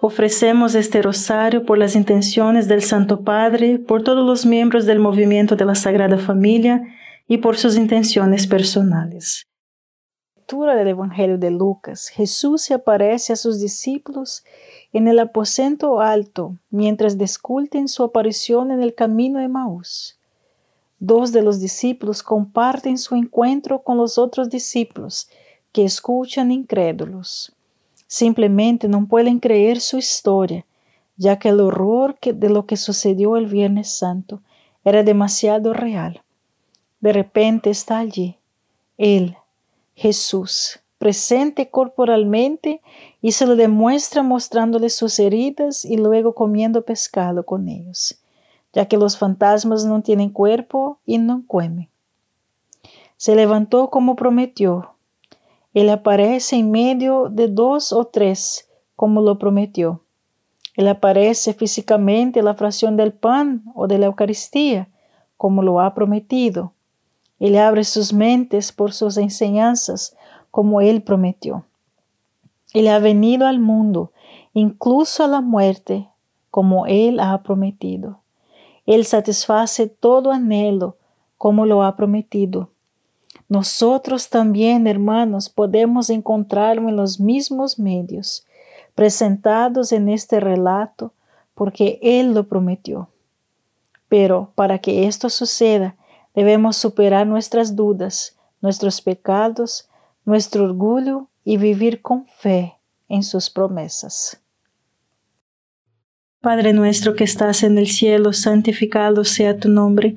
Ofrecemos este rosario por las intenciones del Santo Padre, por todos los miembros del movimiento de la Sagrada Familia y por sus intenciones personales. Lectura del Evangelio de Lucas. Jesús se aparece a sus discípulos en el aposento alto mientras discuten su aparición en el camino de Maús. Dos de los discípulos comparten su encuentro con los otros discípulos que escuchan incrédulos. Simplemente no pueden creer su historia, ya que el horror de lo que sucedió el Viernes Santo era demasiado real. De repente está allí, Él, Jesús, presente corporalmente y se lo demuestra mostrándoles sus heridas y luego comiendo pescado con ellos, ya que los fantasmas no tienen cuerpo y no comen. Se levantó como prometió, él aparece en medio de dos o tres, como lo prometió. Él aparece físicamente en la fracción del pan o de la Eucaristía, como lo ha prometido. Él abre sus mentes por sus enseñanzas, como Él prometió. Él ha venido al mundo, incluso a la muerte, como Él ha prometido. Él satisface todo anhelo, como lo ha prometido. Nosotros también, hermanos, podemos encontrarlo en los mismos medios, presentados en este relato, porque Él lo prometió. Pero para que esto suceda, debemos superar nuestras dudas, nuestros pecados, nuestro orgullo y vivir con fe en sus promesas. Padre nuestro que estás en el cielo, santificado sea tu nombre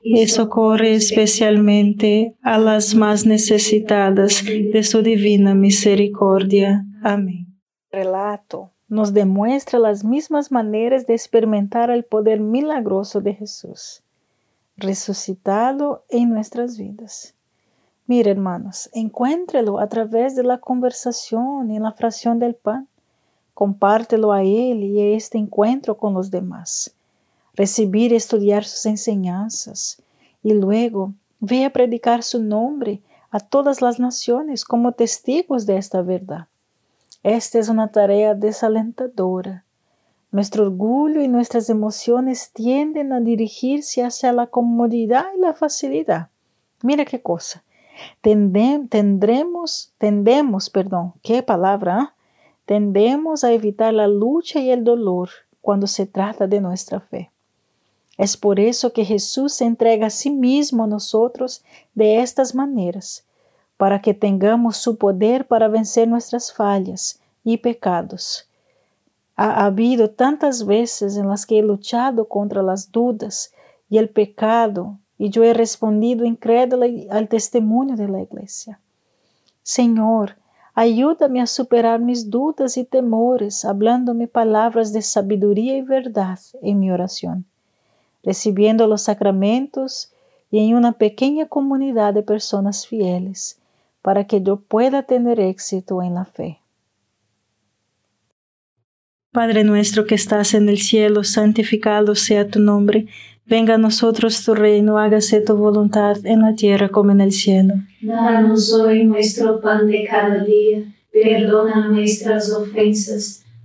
y socorre especialmente a las más necesitadas de su divina misericordia. Amén. Relato nos demuestra las mismas maneras de experimentar el poder milagroso de Jesús, resucitado en nuestras vidas. Mire, hermanos, encuéntrelo a través de la conversación y la fracción del pan. Compártelo a Él y a este encuentro con los demás. Recibir y estudiar sus enseñanzas y luego ve a predicar su nombre a todas las naciones como testigos de esta verdad. Esta es una tarea desalentadora. Nuestro orgullo y nuestras emociones tienden a dirigirse hacia la comodidad y la facilidad. Mira qué cosa. tendremos, tendemos, perdón, qué palabra, ¿ah? tendemos a evitar la lucha y el dolor cuando se trata de nuestra fe. Es por eso que Jesús se entrega a sí mismo a nosotros de estas maneras para que tengamos su poder para vencer nuestras fallas y pecados. Ha habido tantas veces en las que he luchado contra las dudas y el pecado y yo he respondido incrédula al testimonio de la iglesia. Señor, ayúdame a superar mis dudas y temores, hablándome palabras de sabiduría y verdad en mi oración, recibiendo los sacramentos y en una pequeña comunidad de personas fieles para que yo pueda tener éxito en la fe. Padre nuestro que estás en el cielo, santificado sea tu nombre. Venga a nosotros tu reino, hágase tu voluntad en la tierra como en el cielo. Danos hoy nuestro pan de cada día, perdona nuestras ofensas,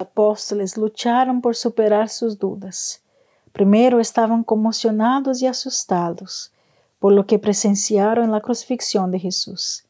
Apóstoles lucharon por superar sus dudas. Primero estaban conmocionados y asustados por lo que presenciaron en la crucifixión de Jesús.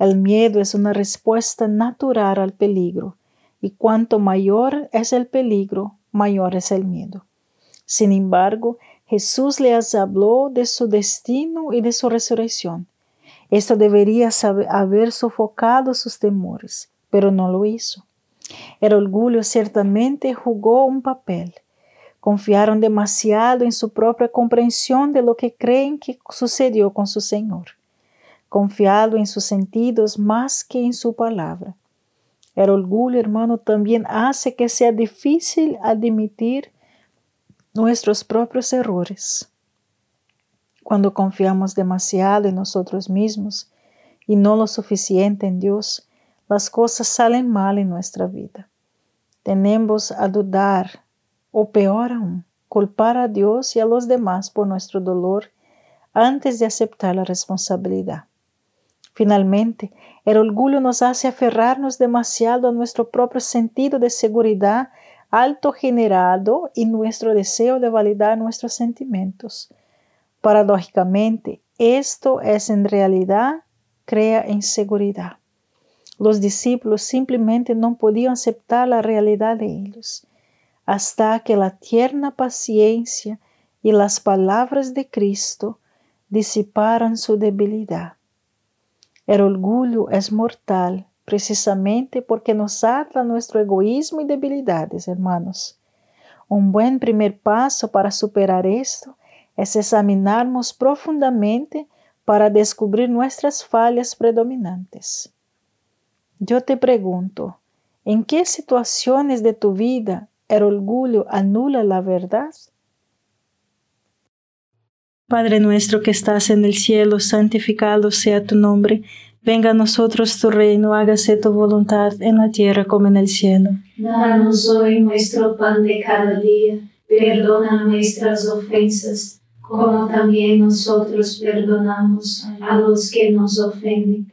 El miedo es una respuesta natural al peligro, y cuanto mayor es el peligro, mayor es el miedo. Sin embargo, Jesús les habló de su destino y de su resurrección. Esto debería haber sofocado sus temores, pero no lo hizo. El orgullo ciertamente jugó un papel. Confiaron demasiado en su propia comprensión de lo que creen que sucedió con su Señor. Confiado en sus sentidos más que en su palabra. El orgullo, hermano, también hace que sea difícil admitir nuestros propios errores. Cuando confiamos demasiado en nosotros mismos y no lo suficiente en Dios, las cosas salen mal en nuestra vida. Tenemos a dudar o peor aún, culpar a Dios y a los demás por nuestro dolor antes de aceptar la responsabilidad. Finalmente, el orgullo nos hace aferrarnos demasiado a nuestro propio sentido de seguridad alto generado y nuestro deseo de validar nuestros sentimientos. Paradójicamente, esto es en realidad crea inseguridad. Los discípulos simplemente no podían aceptar la realidad de ellos, hasta que la tierna paciencia y las palabras de Cristo disiparan su debilidad. El orgullo es mortal precisamente porque nos ata nuestro egoísmo y debilidades, hermanos. Un buen primer paso para superar esto es examinarnos profundamente para descubrir nuestras fallas predominantes. Yo te pregunto, ¿en qué situaciones de tu vida el orgullo anula la verdad? Padre nuestro que estás en el cielo, santificado sea tu nombre Venga a nosotros tu reino, hágase tu voluntad en la tierra como en el cielo. Danos hoy nuestro pan de cada día, perdona nuestras ofensas, como también nosotros perdonamos a los que nos ofenden,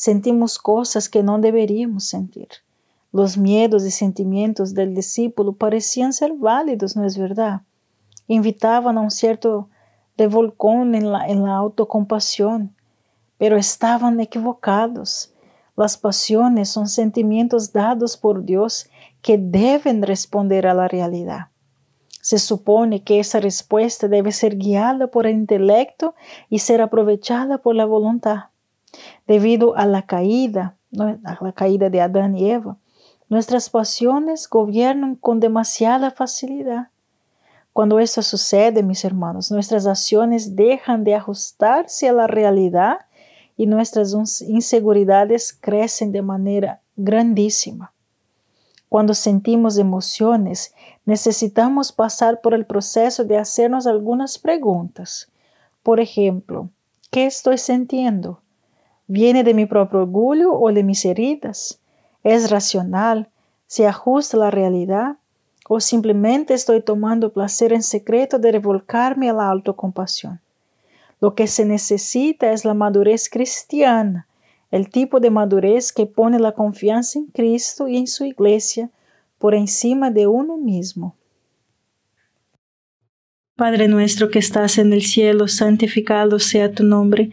sentimos cosas que no deberíamos sentir. Los miedos y sentimientos del discípulo parecían ser válidos, ¿no es verdad? Invitaban a un cierto revolcón en la, en la autocompasión, pero estaban equivocados. Las pasiones son sentimientos dados por Dios que deben responder a la realidad. Se supone que esa respuesta debe ser guiada por el intelecto y ser aprovechada por la voluntad. Debido a la caída, a la caída de Adán y Eva, nuestras pasiones gobiernan con demasiada facilidad. Cuando esto sucede, mis hermanos, nuestras acciones dejan de ajustarse a la realidad y nuestras inseguridades crecen de manera grandísima. Cuando sentimos emociones, necesitamos pasar por el proceso de hacernos algunas preguntas. Por ejemplo, ¿qué estoy sintiendo? ¿Viene de mi propio orgullo o de mis heridas? ¿Es racional? ¿Se ajusta a la realidad? ¿O simplemente estoy tomando placer en secreto de revolcarme a la autocompasión? Lo que se necesita es la madurez cristiana, el tipo de madurez que pone la confianza en Cristo y en su iglesia por encima de uno mismo. Padre nuestro que estás en el cielo, santificado sea tu nombre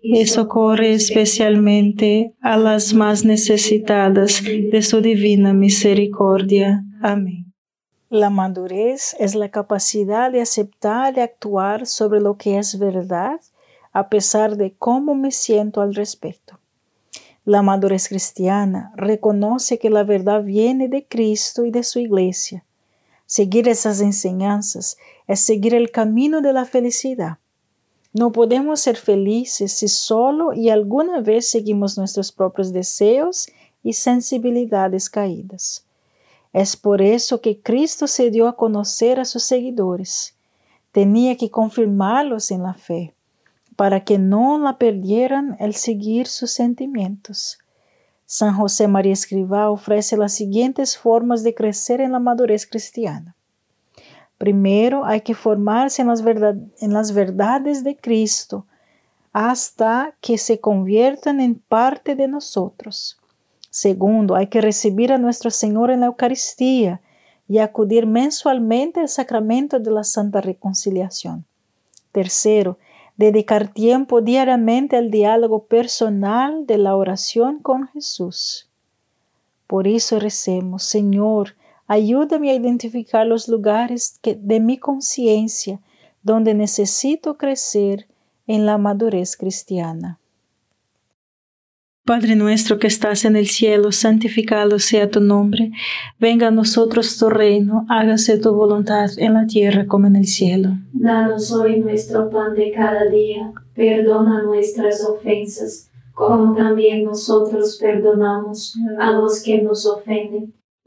y socorre especialmente a las más necesitadas de su divina misericordia. Amén. La madurez es la capacidad de aceptar y actuar sobre lo que es verdad a pesar de cómo me siento al respecto. La madurez cristiana reconoce que la verdad viene de Cristo y de su iglesia. Seguir esas enseñanzas es seguir el camino de la felicidad. No podemos ser felices si solo y alguna vez seguimos nuestros propios deseos y sensibilidades caídas. Es por eso que Cristo se dio a conocer a sus seguidores. Tenía que confirmarlos en la fe, para que no la perdieran el seguir sus sentimientos. San José María Escrivá ofrece las siguientes formas de crecer en la madurez cristiana. Primero hay que formarse en las, verdades de Cristo hasta que se conviertan en parte de nosotros. Segundo, hay que recibir a nuestro Señor en la Eucaristía y acudir mensualmente al sacramento de la Santa Reconciliación. Tercero, dedicar tiempo diariamente al diálogo personal de la oración con Jesús. Por eso recemos, Señor, ayúdame a identificar los lugares que, de mi conciencia donde necesito crecer en la madurez cristiana. Padre nuestro que estás en el cielo, santificado sea tu nombre, venga a nosotros tu reino, hágase tu voluntad en la tierra como en el cielo. Danos hoy nuestro pan de cada día, perdona nuestras ofensas, como también nosotros perdonamos a los que nos ofenden,